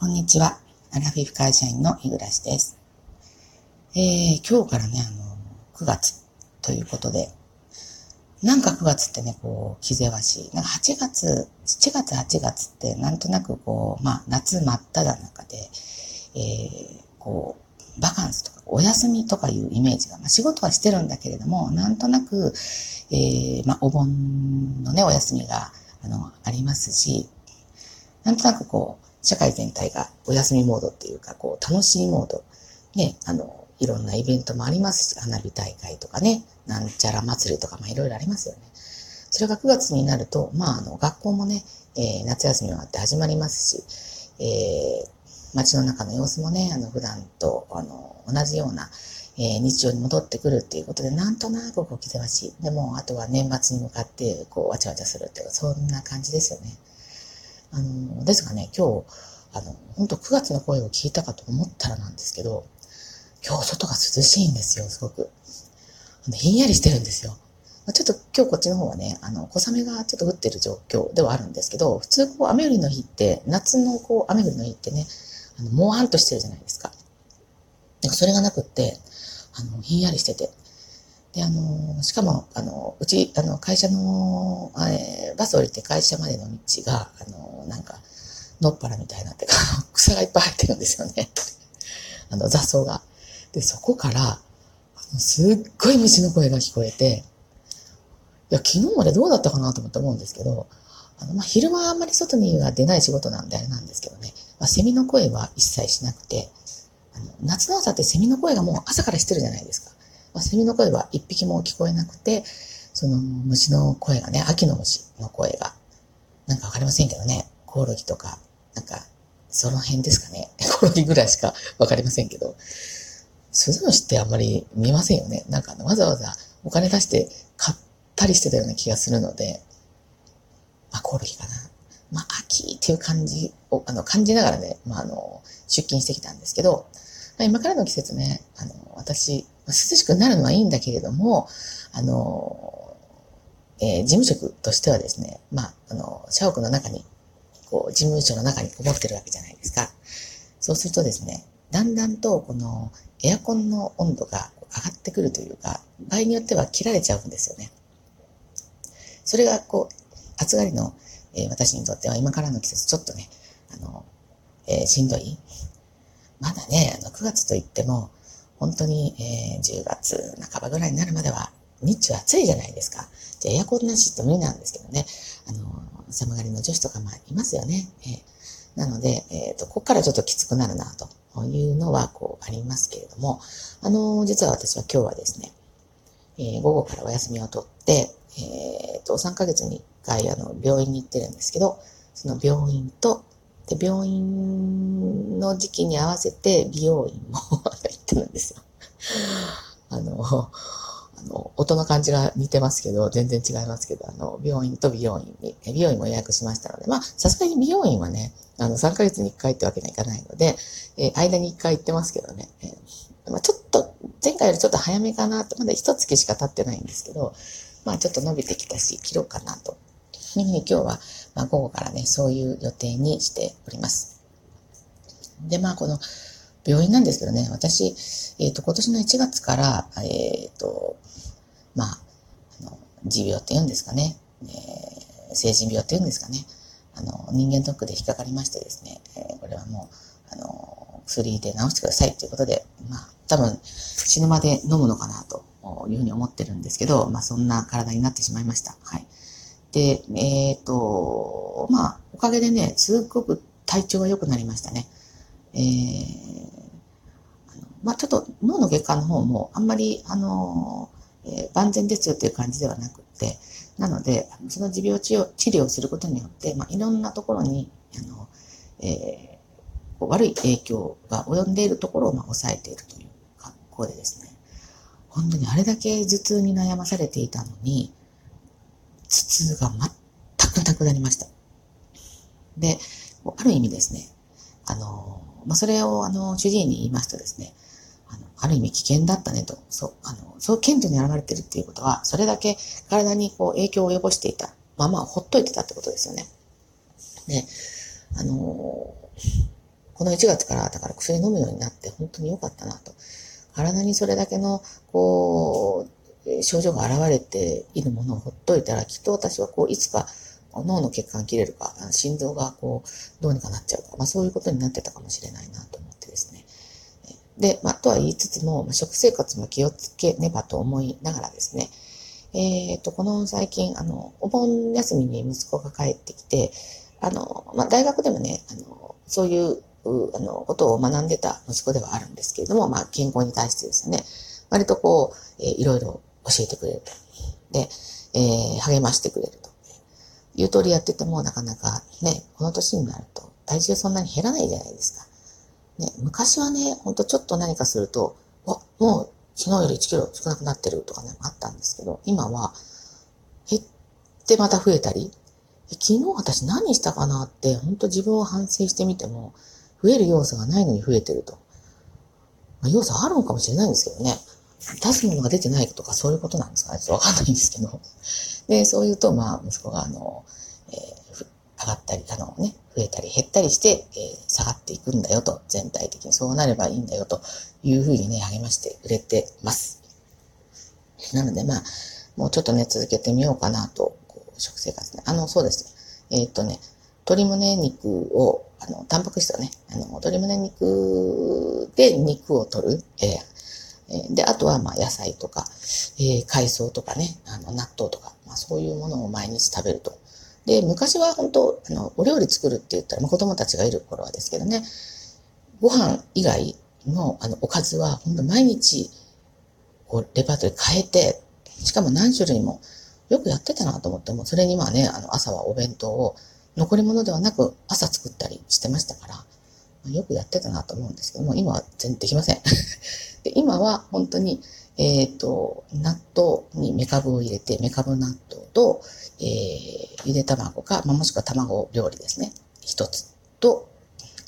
こんにちは。アラフィフ会社員の日暮です。えー、今日からね、あの、9月ということで、なんか9月ってね、こう、気ぜわしい。なんか8月、7月、8月ってなんとなくこう、まあ、夏真っ只中で、えー、こう、バカンスとかお休みとかいうイメージが、まあ、仕事はしてるんだけれども、なんとなく、えー、まあ、お盆のね、お休みが、あの、ありますし、なんとなくこう、社会全体がお休みモードっていうか、こう、楽しいモード。ね、あの、いろんなイベントもありますし、花火大会とかね、なんちゃら祭りとか、まあいろいろありますよね。それが9月になると、まああの、学校もね、えー、夏休み終わって始まりますし、えー、街の中の様子もね、あの、普段と、あの、同じような、えー、日常に戻ってくるっていうことで、なんとなくこう、気ぜわしい。でも、あとは年末に向かって、こう、わちゃわちゃするっていう、そんな感じですよね。あの、ですがね、今日、あの、本当9月の声を聞いたかと思ったらなんですけど、今日外が涼しいんですよ、すごく。ひんやりしてるんですよ。ちょっと今日こっちの方はね、あの、小雨がちょっと降ってる状況ではあるんですけど、普通こう雨降りの日って、夏のこう雨降りの日ってね、あの、もわんとしてるじゃないですか。なんかそれがなくって、あの、ひんやりしてて。で、あの、しかも、あの、うち、あの、会社の、えー、バス降りて会社までの道が、あの、なんか、のっぱらみたいなってか、草がいっぱい入ってるんですよね。あの、雑草が。で、そこから、すっごい虫の声が聞こえて、いや、昨日までどうだったかなと思って思うんですけど、あの、まあ、昼間あんまり外には出ない仕事なんであれなんですけどね、まあ、セミの声は一切しなくて、あの、夏の朝ってセミの声がもう朝からしてるじゃないですか。まあ、セミの声は一匹も聞こえなくて、その虫の声がね、秋の虫の声が、なんかわかりませんけどね、コオロギとか、なんか、その辺ですかね。コオロギぐらいしかわかりませんけど、スズムシってあんまり見ませんよね。なんかあの、わざわざお金出して買ったりしてたような気がするので、まあ、コオロギかな。まあ、秋っていう感じを、あの、感じながらね、まあ、あの、出勤してきたんですけど、まあ、今からの季節ね、あの、私、涼しくなるのはいいんだけれども、あの、えー、事務職としてはですね、まあ、あの、社屋の中に、こう、事務所の中にこもってるわけじゃないですか。そうするとですね、だんだんと、この、エアコンの温度が上がってくるというか、場合によっては切られちゃうんですよね。それが、こう、暑がりの、えー、私にとっては今からの季節ちょっとね、あの、えー、しんどい。まだね、あの、9月といっても、本当に、えー、10月半ばぐらいになるまでは、日中暑いじゃないですか。じゃエアコンなしって無理なんですけどね。あの、寒がりの女子とかもいますよね。えー、なので、えっ、ー、と、ここからちょっときつくなるな、というのは、こう、ありますけれども、あの、実は私は今日はですね、えー、午後からお休みを取って、えっ、ー、と、3ヶ月に1回、あの、病院に行ってるんですけど、その病院と、で、病院の時期に合わせて美容院も 行ってるんですよ。あの、あの、音の感じが似てますけど、全然違いますけど、あの、病院と美容院に、美容院も予約しましたので、まあ、さすがに美容院はね、あの、3ヶ月に1回ってわけにはいかないので、えー、間に1回行ってますけどね、えー、まあ、ちょっと、前回よりちょっと早めかなと、まだ1月しか経ってないんですけど、まあ、ちょっと伸びてきたし、切ろうかなと。いうふうに今日は、まあ、午後からね、そういう予定にしております。で、まあ、この、病院なんですけどね、私、えっ、ー、と、今年の1月から、えっ、ー、と、まあ、あの、持病って言うんですかね、えー、成人病って言うんですかね、あの、人間ドックで引っかかりましてですね、えー、これはもう、あの、薬で治してくださいということで、まあ、多分、死ぬまで飲むのかなというふうに思ってるんですけど、まあ、そんな体になってしまいました。はい。で、えっ、と、まあ、おかげでね、すっごく体調が良くなりましたね。えー、まあ、ちょっと脳の外科の方もあんまり、あの、えー、万全ですよという感じではなくて、なので、その持病治療治療をすることによって、まあ、いろんなところに、あの、えー、悪い影響が及んでいるところを、まあ、抑えているという格好でですね、本当にあれだけ頭痛に悩まされていたのに、頭痛が全くなくなりました。で、ある意味ですね、あの、まあ、それを、あの、主治医に言いますとですね、あ、る意味危険だったねと、そう、あの、そう顕著に現れてるっていうことは、それだけ体にこう影響を及ぼしていた。まあまあ、ほっといてたってことですよね。で、あのここの1月からだから薬飲むようになって本当に良かったなと。体にそれだけの、こう、症状が現れているものをほっといたら、きっと私はこう、いつか脳の血管切れるか、心臓がこう、どうにかなっちゃうか、まあそういうことになってたかもしれないなと思ってですね。で、まあ、とは言いつつも、食生活も気をつけねばと思いながらですね、えっ、ー、と、この最近、あの、お盆休みに息子が帰ってきて、あの、まあ、大学でもね、あの、そういう、あの、ことを学んでた息子ではあるんですけれども、まあ、健康に対してですね、割とこう、えー、いろいろ教えてくれる。で、えー、励ましてくれると。言う通りやってても、なかなかね、この年になると、体重そんなに減らないじゃないですか。ね、昔はね、ほんとちょっと何かすると、あ、もう昨日より1キロ少なくなってるとかね、あったんですけど、今は減ってまた増えたり、昨日私何したかなって、本当自分を反省してみても、増える要素がないのに増えてると。まあ、要素あるのかもしれないんですけどね。出すものが出てないとかそういうことなんですかねちょっとわかんないんですけど。で、そう言うと、まあ、息子が、あの、上がったり、あのね、増えたり減ったりして、えー、下がっていくんだよと、全体的にそうなればいいんだよというふうにね、励ましてくれてます。なので、まあ、もうちょっとね、続けてみようかなと、こう食生活ね。あの、そうですね。えー、っとね、鶏胸肉を、あの、タンパク質をね、あの、鶏胸肉で肉を取る。えー、で、あとは、まあ、野菜とか、えー、海藻とかね、あの、納豆とか、まあ、そういうものを毎日食べると。で、昔は本当、あの、お料理作るって言ったら、まあ、子供たちがいる頃はですけどね、ご飯以外の、あの、おかずは、本当毎日、こう、レパートリー変えて、しかも何種類も、よくやってたなと思っても、それにはね、あの、朝はお弁当を、残り物ではなく、朝作ったりしてましたから、よくやってたなと思うんですけども、今は全然できません。で今は本当に、えっ、ー、と、納豆にメカブを入れて、メカブ納豆と、えー、ゆで卵か、まあ、もしくは卵料理ですね。一つと、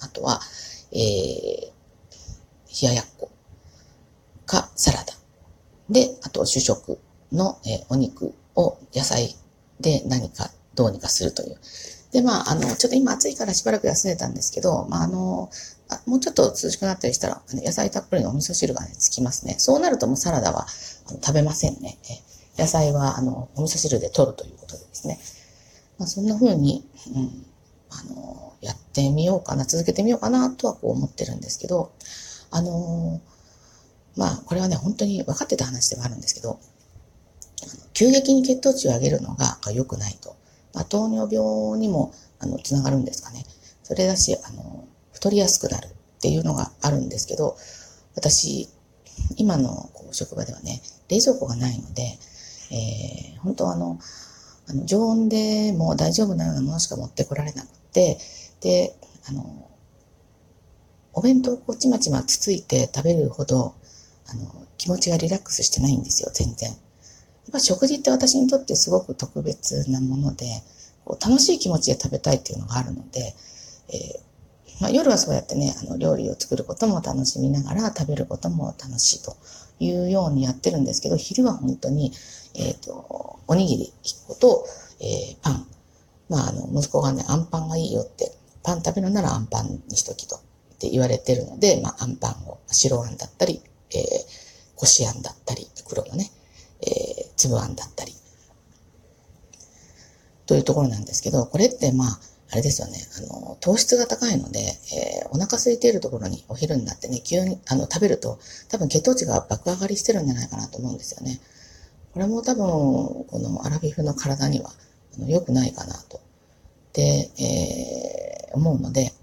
あとは、えー、冷ややっこかサラダ。で、あと主食の、えー、お肉を野菜で何かどうにかするという。で、まあ、あの、ちょっと今暑いからしばらく休んでたんですけど、まあ、あの、あもうちょっと涼しくなったりしたら、野菜たっぷりのお味噌汁がね、つきますね。そうなるともうサラダはあの食べませんね。野菜は、あの、お味噌汁で取るということでですね。まあ、そんな風に、うん、あの、やってみようかな、続けてみようかなとはこう思ってるんですけど、あのまあ、これはね、本当に分かってた話ではあるんですけど、急激に血糖値を上げるのが良くないと。まあ、糖尿病にも、あの、つながるんですかね。それだし、あの、太りやすくなるっていうのがあるんですけど、私、今のこう職場ではね、冷蔵庫がないので、えー、本当あの、あの常温でも大丈夫なようなものしか持ってこられなくて、で、あの、お弁当をこうちまちまつついて食べるほど、あの、気持ちがリラックスしてないんですよ、全然。やっぱ食事って私にとってすごく特別なもので、こう楽しい気持ちで食べたいっていうのがあるので、えー、まあ、夜はそうやってね、あの料理を作ることも楽しみながら食べることも楽しいというようにやってるんですけど、昼は本当に、えっ、ー、と、おにぎり1個と、えー、パン。まあ、あの、息子がね、アンパンがいいよって、パン食べるならアンパンにしときと、って言われてるので、まあ、アンパンを、白あんだったり、えー、こしあんだったり、黒のね、えー、粒あんだったり、というところなんですけど、これってまあ、あれですよね、あの、糖質が高いので、えー、お腹空いているところにお昼になってね、急に、あの、食べると、多分血糖値が爆上がりしてるんじゃないかなと思うんですよね。これも多分、このアラフィフの体には良くないかなと。で、えー、思うので、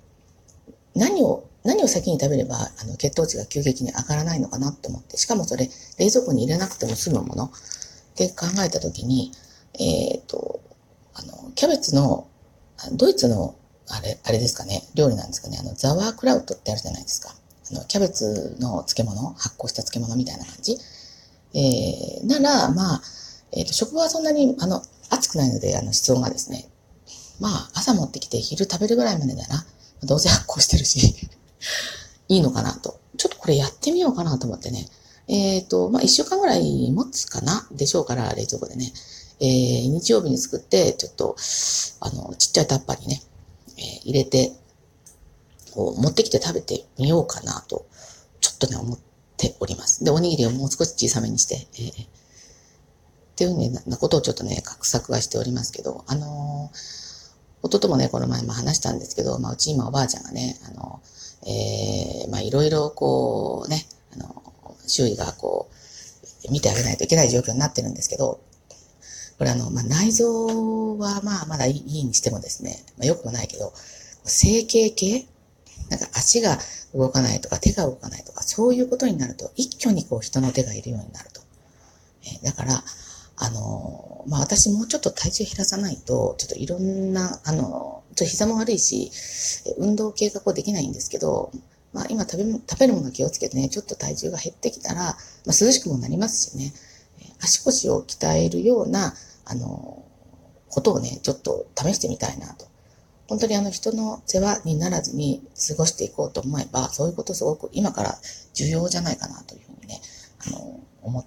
何を、何を先に食べれば、あの、血糖値が急激に上がらないのかなと思って、しかもそれ、冷蔵庫に入れなくても済むものって考えたときに、えっ、ー、と、あの、キャベツの、ドイツの、あれ、あれですかね、料理なんですかね、あの、ザワークラウトってあるじゃないですか。あの、キャベツの漬物、発酵した漬物みたいな感じ。えー、なら、まあ、えっ、ー、と、食後はそんなに、あの、暑くないので、あの、室温がですね、まあ、朝持ってきて昼食べるぐらいまでだなら、どうせ発酵してるし いいのかなと。ちょっとこれやってみようかなと思ってね。えっ、ー、と、まあ、一週間ぐらい持つかなでしょうから、冷蔵庫でね。えー、日曜日に作って、ちょっと、あの、ちっちゃいタッパーにね、えー、入れて、こう、持ってきて食べてみようかなと、ちょっとね、思っております。で、おにぎりをもう少し小さめにして、えー、っていうね、なことをちょっとね、画策はしておりますけど、あのー、弟もね、この前も話したんですけど、まあ、うち今おばあちゃんがね、あの、えー、まあ、いろいろこう、ね、あの、周囲がこう、見てあげないといけない状況になってるんですけど、これあの、まあ、内臓はまあ、まだいいにしてもですね、まあ、よくもないけど、整形系？なんか足が動かないとか手が動かないとか、そういうことになると一挙にこう人の手がいるようになると。えだから、あのまあ、私もうちょっと体重減らさないと、ちょっといろんな、あのちょっと膝も悪いし、運動計画をできないんですけど、まあ、今食べ食べるもの気をつけてね、ちょっと体重が減ってきたら、まあ、涼しくもなりますしね、足腰を鍛えるような、あの、ことをね、ちょっと試してみたいなと。本当にあの人の世話にならずに過ごしていこうと思えば、そういうことすごく今から重要じゃないかなというふうにね、あの、思っ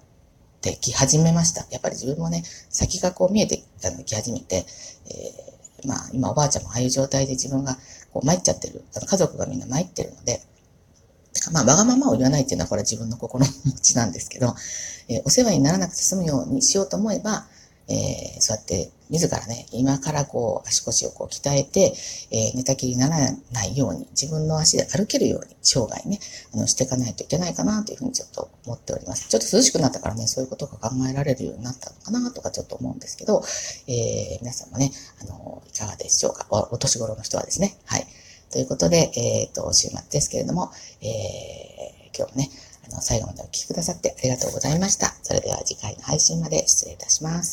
てき始めました。やっぱり自分もね、先がこう見えてきたのき始めて、えー、まあ今おばあちゃんもああいう状態で自分がこう参っちゃってる、家族がみんな参ってるので、まあ、わがままを言わないっていうのはこれは自分の心持ちなんですけど、えー、お世話にならなくて済むようにしようと思えば、えー、そうやって自らね、今からこう足腰をこう鍛えて、えー、寝たきりにならないように、自分の足で歩けるように生涯ね、あの、していかないといけないかなというふうにちょっと思っております。ちょっと涼しくなったからね、そういうことが考えられるようになったのかなとかちょっと思うんですけど、えー、皆さんもね、あの、いかがでしょうか？おお年頃の人はですね。はい。ということで、えっ、ー、と、週末ですけれども、えー、今日もね、あの、最後までお聴きくださってありがとうございました。それでは次回の配信まで失礼いたします。